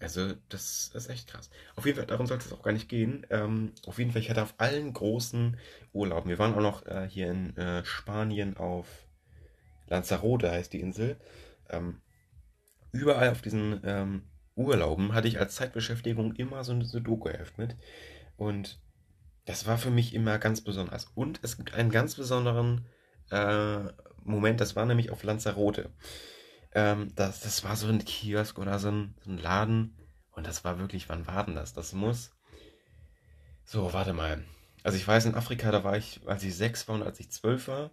Also, das ist echt krass. Auf jeden Fall, darum sollte es auch gar nicht gehen. Ähm, auf jeden Fall, ich hatte auf allen großen Urlauben, wir waren auch noch äh, hier in äh, Spanien auf Lanzarote, heißt die Insel. Ähm, überall auf diesen ähm, Urlauben hatte ich als Zeitbeschäftigung immer so ein Sudoku-Heft mit. Und das war für mich immer ganz besonders. Und es gibt einen ganz besonderen äh, Moment, das war nämlich auf Lanzarote. Ähm, das, das war so ein Kiosk oder so ein, so ein Laden. Und das war wirklich, wann war denn das? Das muss. So, warte mal. Also ich weiß, in Afrika, da war ich, als ich sechs war und als ich zwölf war.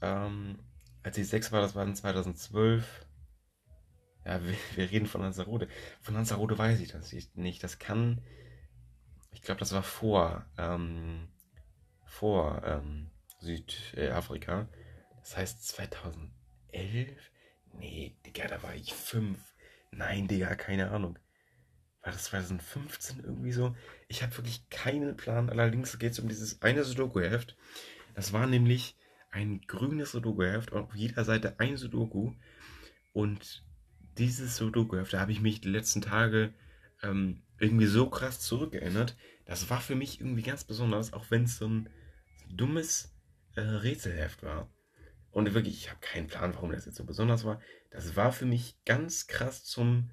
Ähm, als ich sechs war, das war in 2012. Ja, wir, wir reden von Lanzarote. Von Lanzarote weiß ich das nicht. Das kann ich glaube, das war vor, ähm, vor ähm, Südafrika. Das heißt 2011? Nee, Digga, da war ich fünf. Nein, Digga, keine Ahnung. War das 2015 irgendwie so? Ich habe wirklich keinen Plan. Allerdings geht es um dieses eine Sudoku-Heft. Das war nämlich ein grünes Sudoku-Heft auf jeder Seite ein Sudoku. Und dieses Sudoku-Heft, da habe ich mich die letzten Tage ähm, irgendwie so krass zurückerinnert. Das war für mich irgendwie ganz besonders, auch wenn es so ein dummes äh, Rätselheft war. Und wirklich, ich habe keinen Plan, warum das jetzt so besonders war. Das war für mich ganz krass zum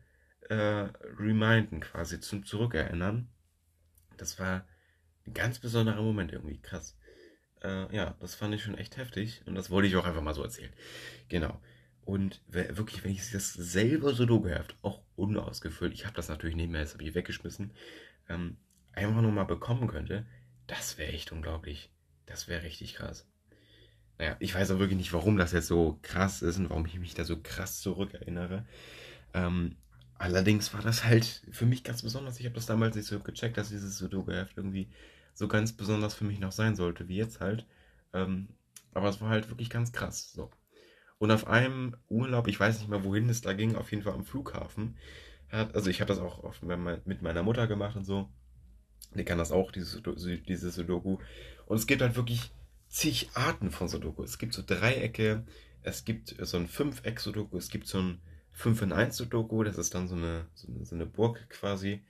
äh, Reminden quasi, zum Zurückerinnern. Das war ein ganz besonderer Moment irgendwie, krass. Äh, ja, das fand ich schon echt heftig und das wollte ich auch einfach mal so erzählen. Genau. Und wirklich, wenn ich das selber Sudoku-Heft, auch unausgefüllt, ich habe das natürlich nicht mehr, das habe ich weggeschmissen, ähm, einfach nur mal bekommen könnte, das wäre echt unglaublich. Das wäre richtig krass. Naja, ich weiß auch wirklich nicht, warum das jetzt so krass ist und warum ich mich da so krass zurückerinnere. Ähm, allerdings war das halt für mich ganz besonders. Ich habe das damals nicht so gecheckt, dass dieses Sudoku-Heft irgendwie so ganz besonders für mich noch sein sollte, wie jetzt halt. Ähm, aber es war halt wirklich ganz krass. So. Und auf einem Urlaub, ich weiß nicht mehr, wohin es da ging, auf jeden Fall am Flughafen. Hat, also ich habe das auch oft mit meiner Mutter gemacht und so. Die kann das auch, dieses, dieses Sudoku. Und es gibt halt wirklich zig Arten von Sudoku. Es gibt so Dreiecke, es gibt so ein Fünfeck-Sudoku, es gibt so ein 5 in 1 Sudoku, das ist dann so eine, so eine, so eine Burg quasi.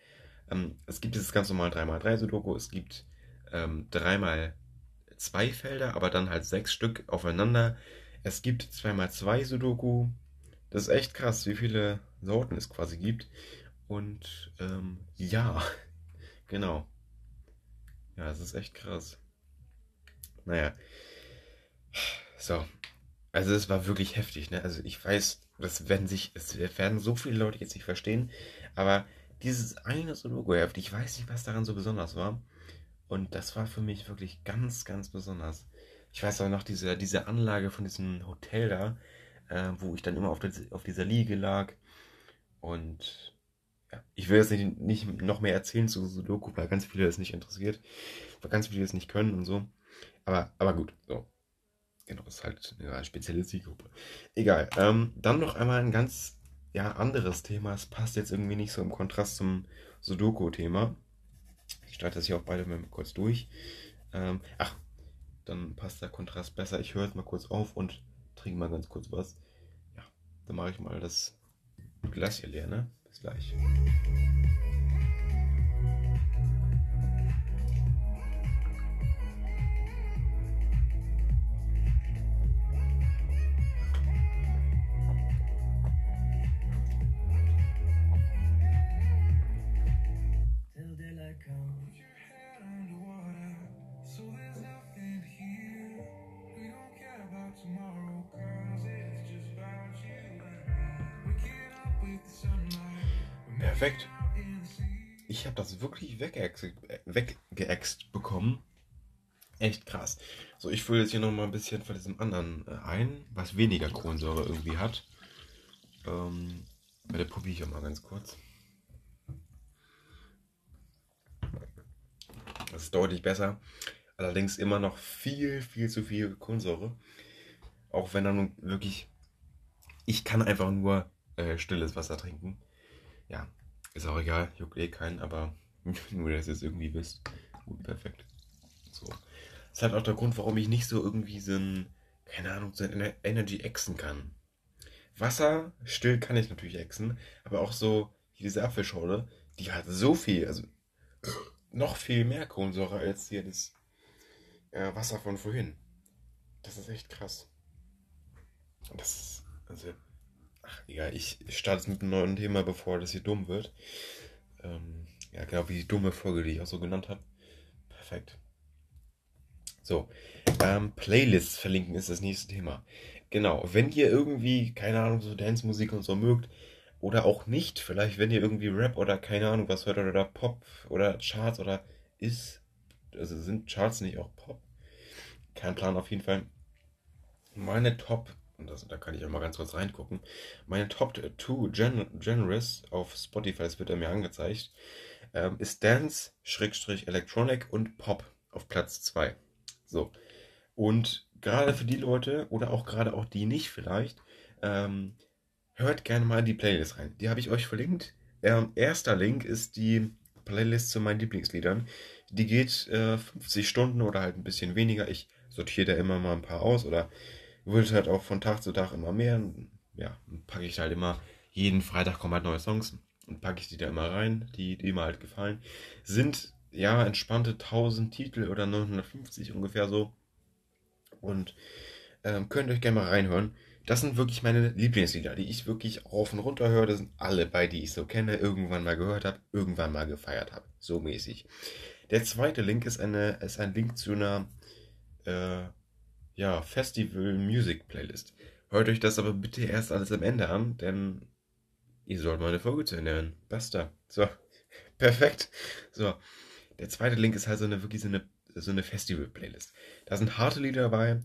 Ähm, es gibt dieses ganz normal 3x3 Sudoku, es gibt ähm, 3x2 Felder, aber dann halt sechs Stück aufeinander. Es gibt 2x2 Sudoku. Das ist echt krass, wie viele Sorten es quasi gibt. Und ähm, ja, [laughs] genau. Ja, es ist echt krass. Naja. So. Also es war wirklich heftig, ne? Also ich weiß, das werden sich, es werden so viele Leute jetzt nicht verstehen, aber dieses eine Sudoku-Heft, ich weiß nicht, was daran so besonders war. Und das war für mich wirklich ganz, ganz besonders. Ich weiß auch noch diese, diese Anlage von diesem Hotel da, äh, wo ich dann immer auf, der, auf dieser Liege lag. Und ja, ich will jetzt nicht, nicht noch mehr erzählen zu Sudoku, weil ganz viele das nicht interessiert, weil ganz viele das nicht können und so. Aber, aber gut, so. Genau, ist halt eine spezielle Zielgruppe. Egal. Ähm, dann noch einmal ein ganz ja, anderes Thema. Es passt jetzt irgendwie nicht so im Kontrast zum Sudoku-Thema. Ich starte das hier auch beide mal kurz durch. Ähm, ach, dann passt der Kontrast besser. Ich höre jetzt mal kurz auf und trinke mal ganz kurz was. Ja, dann mache ich mal das Glas hier leer, ne? Bis gleich. Weggeext bekommen. Echt krass. So, ich fülle jetzt hier nochmal ein bisschen von diesem anderen äh, ein, was weniger Kohlensäure irgendwie hat. Ähm, der probiere ich auch mal ganz kurz. Das ist deutlich besser. Allerdings immer noch viel, viel zu viel Kohlensäure. Auch wenn dann wirklich. Ich kann einfach nur äh, stilles Wasser trinken. Ja, ist auch egal, juckt eh keinen, aber [laughs] nur, dass ihr es irgendwie wisst. Gut, perfekt. So. Das ist halt auch der Grund, warum ich nicht so irgendwie so ein, keine Ahnung, so ein Energy exen kann. Wasser still kann ich natürlich exen, aber auch so diese Apfelschorle, die hat so viel, also noch viel mehr Kohlensäure als hier das äh, Wasser von vorhin. Das ist echt krass. Das ist, also, ach egal, ich starte mit einem neuen Thema, bevor das hier dumm wird. Ja, genau wie die dumme Folge, die ich auch so genannt habe. Perfekt. So, ähm, Playlists verlinken ist das nächste Thema. Genau, wenn ihr irgendwie, keine Ahnung, so Dance-Musik und so mögt, oder auch nicht, vielleicht wenn ihr irgendwie Rap oder keine Ahnung was hört, oder Pop oder Charts oder ist, also sind Charts nicht auch Pop? Kein Plan auf jeden Fall. Meine Top, und das, da kann ich auch mal ganz kurz reingucken, meine Top 2 Gen Genres auf Spotify, das wird er mir angezeigt, ähm, ist Dance, Schrägstrich Electronic und Pop auf Platz 2. So. Und gerade für die Leute oder auch gerade auch die nicht vielleicht, ähm, hört gerne mal in die Playlist rein. Die habe ich euch verlinkt. Ähm, erster Link ist die Playlist zu meinen Lieblingsliedern. Die geht äh, 50 Stunden oder halt ein bisschen weniger. Ich sortiere da immer mal ein paar aus oder wird halt auch von Tag zu Tag immer mehr. Ja, packe ich halt immer, jeden Freitag kommen halt neue Songs und packe ich die da immer rein, die, die mir halt gefallen. Sind ja entspannte 1000 Titel oder 950 ungefähr so. Und ähm, könnt euch gerne mal reinhören. Das sind wirklich meine Lieblingslieder, die ich wirklich auf und runter höre. Das sind alle bei, die ich so kenne, irgendwann mal gehört habe, irgendwann mal gefeiert habe. So mäßig. Der zweite Link ist, eine, ist ein Link zu einer äh, ja, Festival Music Playlist. Hört euch das aber bitte erst alles am Ende an, denn ihr sollt meine Folge zu Ende hören. Basta. So, [laughs] perfekt. So, der zweite Link ist halt so eine wirklich so eine, so eine Festival Playlist. Da sind harte Lieder dabei,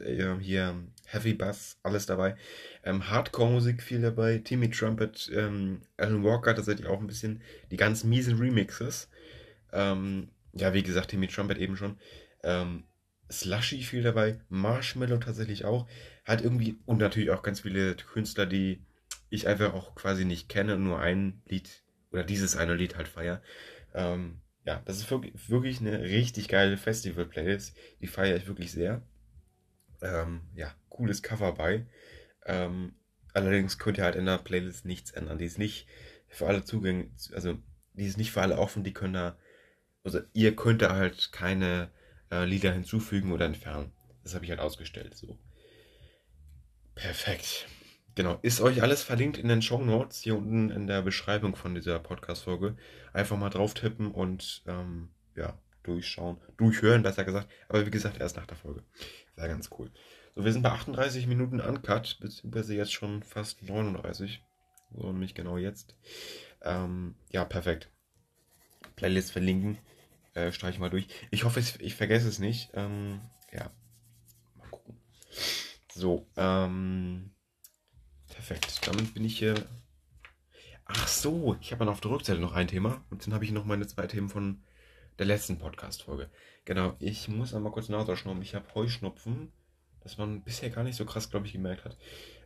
äh, hier Heavy Bass, alles dabei. Ähm, Hardcore-Musik viel dabei. Timmy Trumpet, ähm, Alan Walker, tatsächlich auch ein bisschen. Die ganz miesen Remixes. Ähm, ja, wie gesagt, Timmy Trumpet eben schon. Ähm, Slushy viel dabei. Marshmallow tatsächlich auch. Hat irgendwie, und natürlich auch ganz viele Künstler, die ich einfach auch quasi nicht kenne, nur ein Lied oder dieses eine Lied halt feier. Ähm, ja, das ist wirklich, wirklich eine richtig geile Festival-Playlist. Die feiere ich wirklich sehr ähm, ja, cooles Cover bei. Ähm, allerdings könnt ihr halt in der Playlist nichts ändern. Die ist nicht für alle zugänglich, also die ist nicht für alle offen, die können da, also ihr könnt da halt keine äh, Lieder hinzufügen oder entfernen. Das habe ich halt ausgestellt, so. Perfekt. Genau, ist euch alles verlinkt in den Show Notes hier unten in der Beschreibung von dieser Podcast-Folge. Einfach mal drauf tippen und ähm, ja, durchschauen, durchhören, besser gesagt. Aber wie gesagt, erst nach der Folge. Wäre ganz cool. So, wir sind bei 38 Minuten Uncut, beziehungsweise jetzt schon fast 39. So, nämlich genau jetzt. Ähm, ja, perfekt. Playlist verlinken. Äh, streich mal durch. Ich hoffe, ich vergesse es nicht. Ähm, ja. Mal gucken. So, ähm. Perfekt. Damit bin ich hier. Ach so, ich habe dann auf der Rückseite noch ein Thema. Und dann habe ich noch meine zwei Themen von der letzten Podcast-Folge. Genau, ich muss einmal kurz Nase schnauben. Ich habe Heuschnupfen, das man bisher gar nicht so krass, glaube ich, gemerkt hat.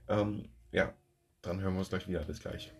Ähm, ja, dann hören wir uns gleich wieder. Bis gleich.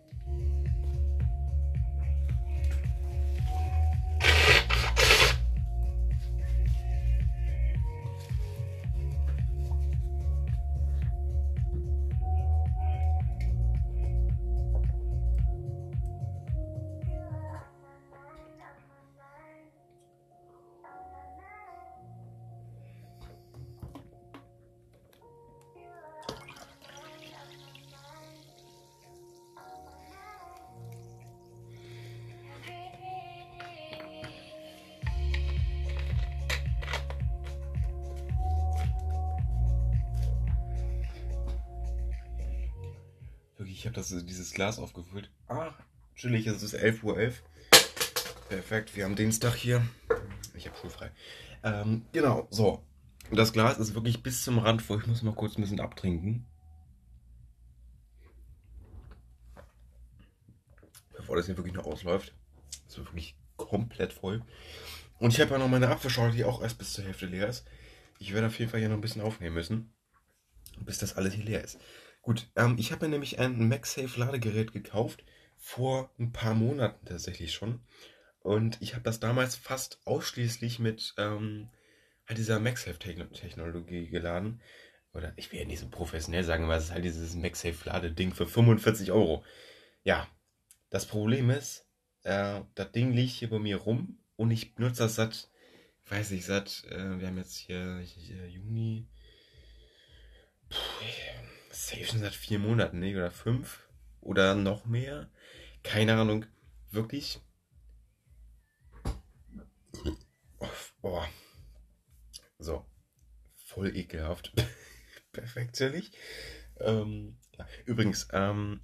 Glas aufgefüllt. Ah, chillig, es ist 11.11 Uhr. .11. Perfekt, wir haben Dienstag hier. Ich habe schulfrei. Ähm, genau, so. Das Glas ist wirklich bis zum Rand voll. Ich muss mal kurz ein bisschen abtrinken. Bevor das hier wirklich noch ausläuft. Das ist wirklich komplett voll. Und ich habe ja noch meine Apfelschorle, die auch erst bis zur Hälfte leer ist. Ich werde auf jeden Fall hier noch ein bisschen aufnehmen müssen, bis das alles hier leer ist. Gut, ähm, ich habe mir nämlich ein MagSafe Ladegerät gekauft, vor ein paar Monaten tatsächlich schon. Und ich habe das damals fast ausschließlich mit ähm, halt dieser MagSafe-Technologie geladen. Oder ich will ja nicht so professionell sagen, aber es ist halt dieses MagSafe-Ladeding für 45 Euro. Ja, das Problem ist, äh, das Ding liegt hier bei mir rum und ich benutze das seit, weiß ich, seit, äh, wir haben jetzt hier, hier Juni, puh, safe schon seit vier Monaten, ne? Oder fünf? Oder noch mehr? Keine Ahnung. Wirklich? Oh, boah. So. Voll ekelhaft. [laughs] Perfekt, chillig. Ähm, ja. Übrigens, ähm,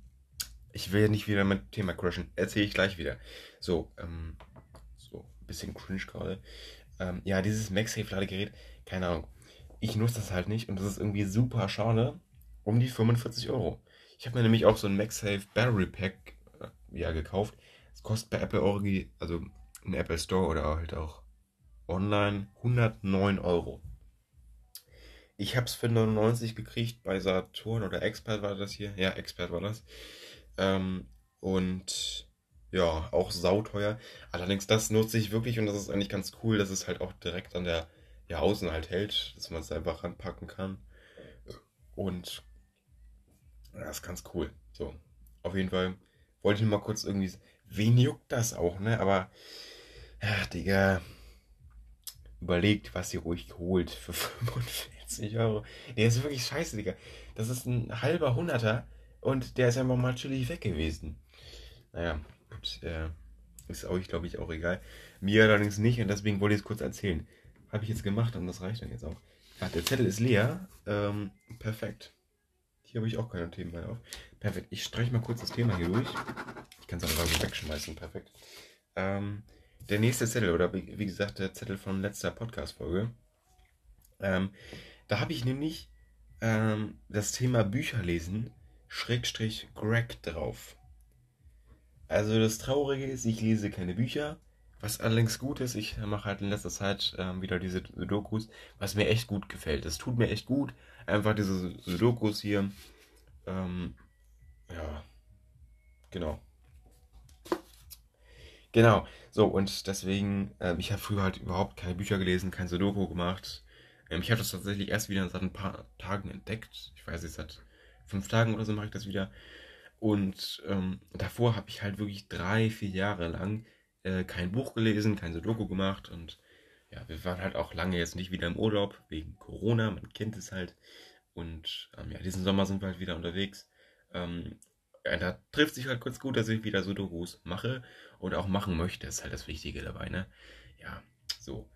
ich will ja nicht wieder mit Thema crashen. Erzähle ich gleich wieder. So, ähm, so, ein bisschen cringe gerade. Ähm, ja, dieses MagSafe-Ladegerät, keine Ahnung. Ich nutze das halt nicht und das ist irgendwie super schade. Um die 45 Euro. Ich habe mir nämlich auch so ein MagSafe Battery Pack äh, ja, gekauft. Es kostet bei Apple Origi, also im Apple Store oder halt auch online 109 Euro. Ich habe es für 99 gekriegt bei Saturn oder Expert war das hier. Ja, Expert war das. Ähm, und ja, auch sauteuer. Allerdings das nutze ich wirklich und das ist eigentlich ganz cool, dass es halt auch direkt an der ja, Außen halt hält, dass man es einfach ranpacken kann. Und das ist ganz cool. So, auf jeden Fall wollte ich mal kurz irgendwie. Wen juckt das auch, ne? Aber, ja, Digga, überlegt, was ihr ruhig holt für [laughs] 45 Euro. Der ist wirklich scheiße, Digga. Das ist ein halber Hunderter und der ist einfach mal chillig weg gewesen. Naja, gut, äh, ist euch, glaube ich, auch egal. Mir allerdings nicht und deswegen wollte ich es kurz erzählen. Habe ich jetzt gemacht und das reicht dann jetzt auch. Ja, der Zettel ist leer. Ähm, perfekt. Hier habe ich auch keine Themen mehr auf. Perfekt. Ich streiche mal kurz das Thema hier durch. Ich kann es aber so wegschmeißen. Perfekt. Ähm, der nächste Zettel, oder wie, gesagt, der Zettel von letzter Podcast-Folge. Ähm, da habe ich nämlich ähm, das Thema Bücher lesen, Schrägstrich Greg drauf. Also das Traurige ist, ich lese keine Bücher. Was allerdings gut ist, ich mache halt in letzter Zeit ähm, wieder diese Sudokus, was mir echt gut gefällt. Es tut mir echt gut, einfach diese Sudokus hier. Ähm, ja, genau. Genau, so und deswegen, ähm, ich habe früher halt überhaupt keine Bücher gelesen, kein Sudoku gemacht. Ähm, ich habe das tatsächlich erst wieder seit ein paar Tagen entdeckt. Ich weiß nicht, seit fünf Tagen oder so mache ich das wieder. Und ähm, davor habe ich halt wirklich drei, vier Jahre lang äh, kein Buch gelesen, kein Sudoku gemacht und ja, wir waren halt auch lange jetzt nicht wieder im Urlaub wegen Corona, man kennt es halt. Und ähm, ja, diesen Sommer sind wir halt wieder unterwegs. Ähm, ja, da trifft sich halt kurz gut, dass ich wieder Sudokus mache und auch machen möchte, ist halt das Wichtige dabei, ne? Ja, so.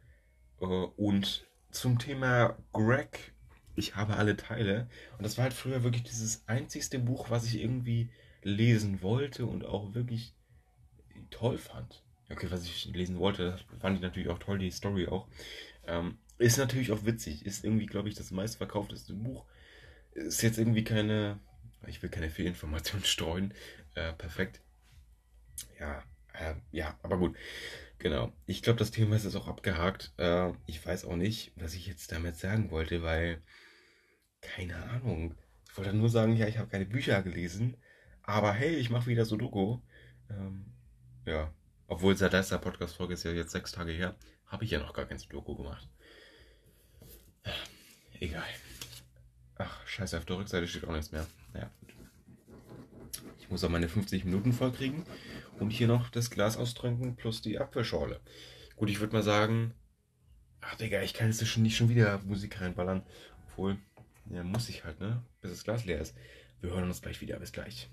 Äh, und zum Thema Greg, ich habe alle Teile. Und das war halt früher wirklich dieses einzigste Buch, was ich irgendwie lesen wollte und auch wirklich toll fand okay, was ich lesen wollte, fand ich natürlich auch toll, die Story auch. Ähm, ist natürlich auch witzig, ist irgendwie, glaube ich, das meistverkaufteste Buch. Ist jetzt irgendwie keine, ich will keine Fehlinformationen [laughs] streuen. Äh, perfekt. Ja, äh, ja, aber gut. Genau. Ich glaube, das Thema ist jetzt auch abgehakt. Äh, ich weiß auch nicht, was ich jetzt damit sagen wollte, weil, keine Ahnung. Ich wollte nur sagen, ja, ich habe keine Bücher gelesen, aber hey, ich mache wieder Sudoku. Ähm, ja, obwohl seit letzter Podcast-Folge ist ja jetzt sechs Tage her, habe ich ja noch gar kein Doku gemacht. Egal. Ach, scheiße, auf der Rückseite steht auch nichts mehr. Naja, gut. Ich muss auch meine 50 Minuten vollkriegen und hier noch das Glas austrinken plus die Apfelschorle. Gut, ich würde mal sagen, ach Digga, ich kann jetzt nicht schon wieder Musik reinballern. Obwohl, ja, muss ich halt, ne? Bis das Glas leer ist. Wir hören uns gleich wieder. Bis gleich.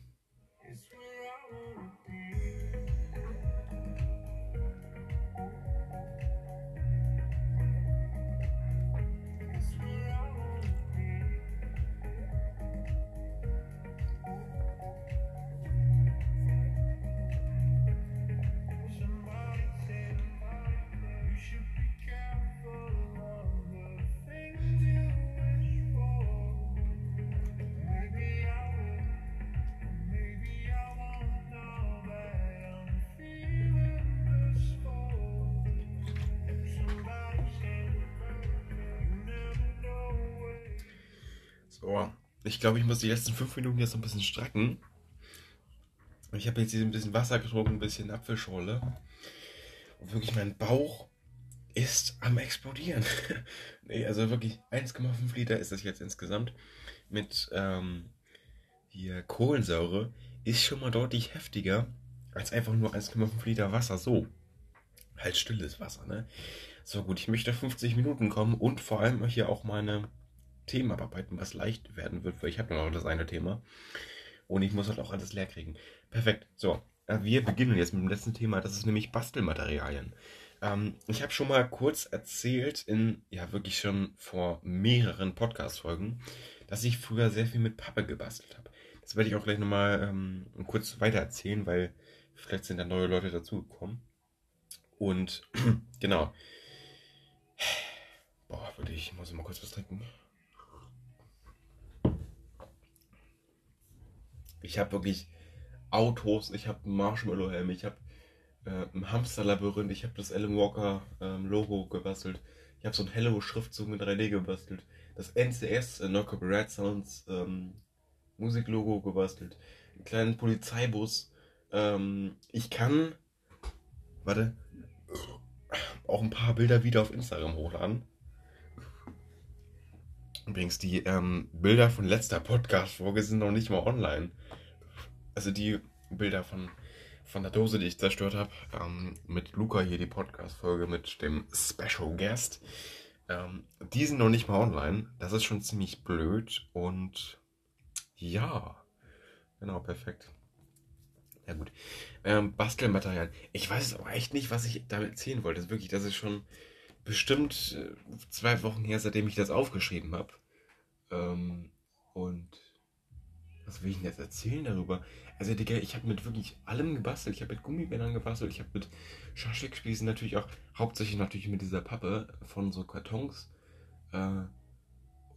Ich glaube, ich muss die letzten fünf Minuten jetzt noch ein bisschen strecken. Ich habe jetzt hier ein bisschen Wasser getrunken, ein bisschen Apfelschorle. Und wirklich mein Bauch ist am explodieren. [laughs] nee, also wirklich 1,5 Liter ist das jetzt insgesamt. Mit ähm, hier Kohlensäure ist schon mal deutlich heftiger als einfach nur 1,5 Liter Wasser. So. Halt stilles Wasser, ne? So gut, ich möchte 50 Minuten kommen und vor allem hier auch meine Themen abarbeiten, was leicht werden wird, weil ich habe noch das eine Thema. Und ich muss halt auch alles leer kriegen. Perfekt. So, äh, wir beginnen jetzt mit dem letzten Thema. Das ist nämlich Bastelmaterialien. Ähm, ich habe schon mal kurz erzählt, in, ja, wirklich schon vor mehreren Podcast-Folgen, dass ich früher sehr viel mit Pappe gebastelt habe. Das werde ich auch gleich nochmal ähm, kurz weiter erzählen, weil vielleicht sind da neue Leute dazugekommen. Und [clears throat] genau. Boah, wirklich, ich muss mal kurz was trinken. Ich habe wirklich Autos, ich habe einen Marshmallow-Helm, ich habe äh, ein Hamsterlabyrinth, ich habe das Alan Walker ähm, gebastelt, ich habe so ein Hello-Schriftzug in 3D gebastelt, das NCS, äh, No Copyright Sounds ähm, Musiklogo gebastelt, einen kleinen Polizeibus. Ähm, ich kann, warte, auch ein paar Bilder wieder auf Instagram hochladen. Übrigens, die ähm, Bilder von letzter Podcast-Folge sind noch nicht mal online. Also die Bilder von, von der Dose, die ich zerstört habe, ähm, mit Luca hier die Podcast-Folge mit dem Special Guest. Ähm, die sind noch nicht mal online. Das ist schon ziemlich blöd. Und ja, genau, perfekt. Ja gut. Ähm, Bastelmaterial. Ich weiß aber echt nicht, was ich damit erzählen wollte. Das ist wirklich, das ist schon bestimmt äh, zwei Wochen her, seitdem ich das aufgeschrieben habe. Ähm, und was will ich denn jetzt erzählen darüber? Also, Digga, ich habe mit wirklich allem gebastelt. Ich habe mit Gummibändern gebastelt. Ich habe mit Schaschlikspießen natürlich auch, hauptsächlich natürlich mit dieser Pappe von so Kartons. Äh,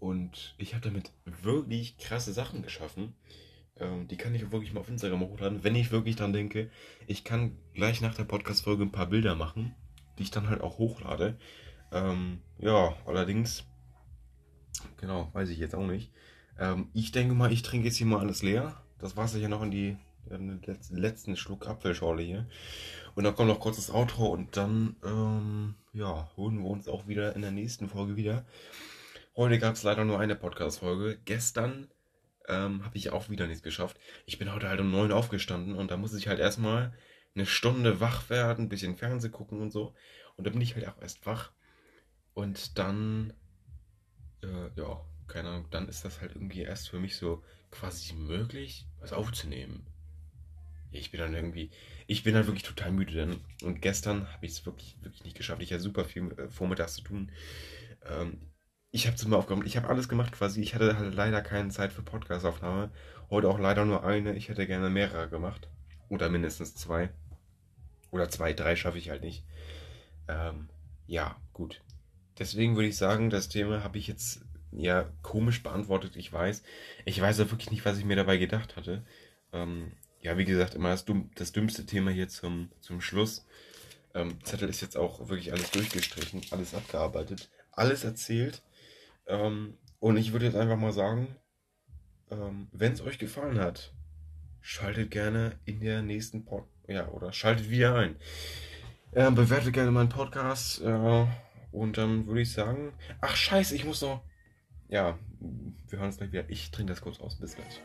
und ich habe damit wirklich krasse Sachen geschaffen. Ähm, die kann ich wirklich mal auf Instagram hochladen, wenn ich wirklich dran denke. Ich kann gleich nach der Podcast-Folge ein paar Bilder machen, die ich dann halt auch hochlade. Ähm, ja, allerdings, genau, weiß ich jetzt auch nicht. Ähm, ich denke mal, ich trinke jetzt hier mal alles leer. Das Wasser hier noch in die in den letzten Schluck Apfelschorle hier. Und dann kommt noch kurz das Outro und dann, ähm, ja, holen wir uns auch wieder in der nächsten Folge wieder. Heute gab es leider nur eine Podcast-Folge. Gestern ähm, habe ich auch wieder nichts geschafft. Ich bin heute halt um neun aufgestanden und da muss ich halt erstmal eine Stunde wach werden, ein bisschen Fernsehen gucken und so. Und da bin ich halt auch erst wach. Und dann, äh, ja, keine Ahnung, dann ist das halt irgendwie erst für mich so quasi möglich, was aufzunehmen. Ich bin dann irgendwie, ich bin dann wirklich total müde dann. Und gestern habe ich es wirklich, wirklich nicht geschafft. Ich hatte super viel äh, vormittags zu tun. Ähm, ich habe es immer. Ich habe alles gemacht quasi. Ich hatte halt leider keine Zeit für Podcastaufnahme. Heute auch leider nur eine. Ich hätte gerne mehrere gemacht. Oder mindestens zwei. Oder zwei, drei schaffe ich halt nicht. Ähm, ja, gut. Deswegen würde ich sagen, das Thema habe ich jetzt ja komisch beantwortet. Ich weiß. Ich weiß auch wirklich nicht, was ich mir dabei gedacht hatte. Ähm, ja, wie gesagt, immer das, dumm, das dümmste Thema hier zum, zum Schluss. Ähm, Zettel ist jetzt auch wirklich alles durchgestrichen, alles abgearbeitet, alles erzählt. Ähm, und ich würde jetzt einfach mal sagen, ähm, wenn es euch gefallen hat, schaltet gerne in der nächsten Pod ja oder schaltet wieder ein. Ähm, bewertet gerne meinen Podcast äh, und dann würde ich sagen, ach scheiße, ich muss noch. Ja, wir hören uns gleich wieder. Ich trinke das kurz aus. Bis gleich.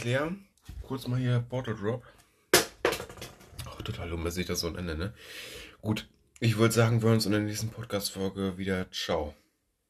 Ist leer. Kurz mal hier Bottle Drop. Ach, total dumm, dass ich das so nenne, ne? Gut. Ich würde sagen, wir hören uns in der nächsten Podcast-Folge wieder. Ciao.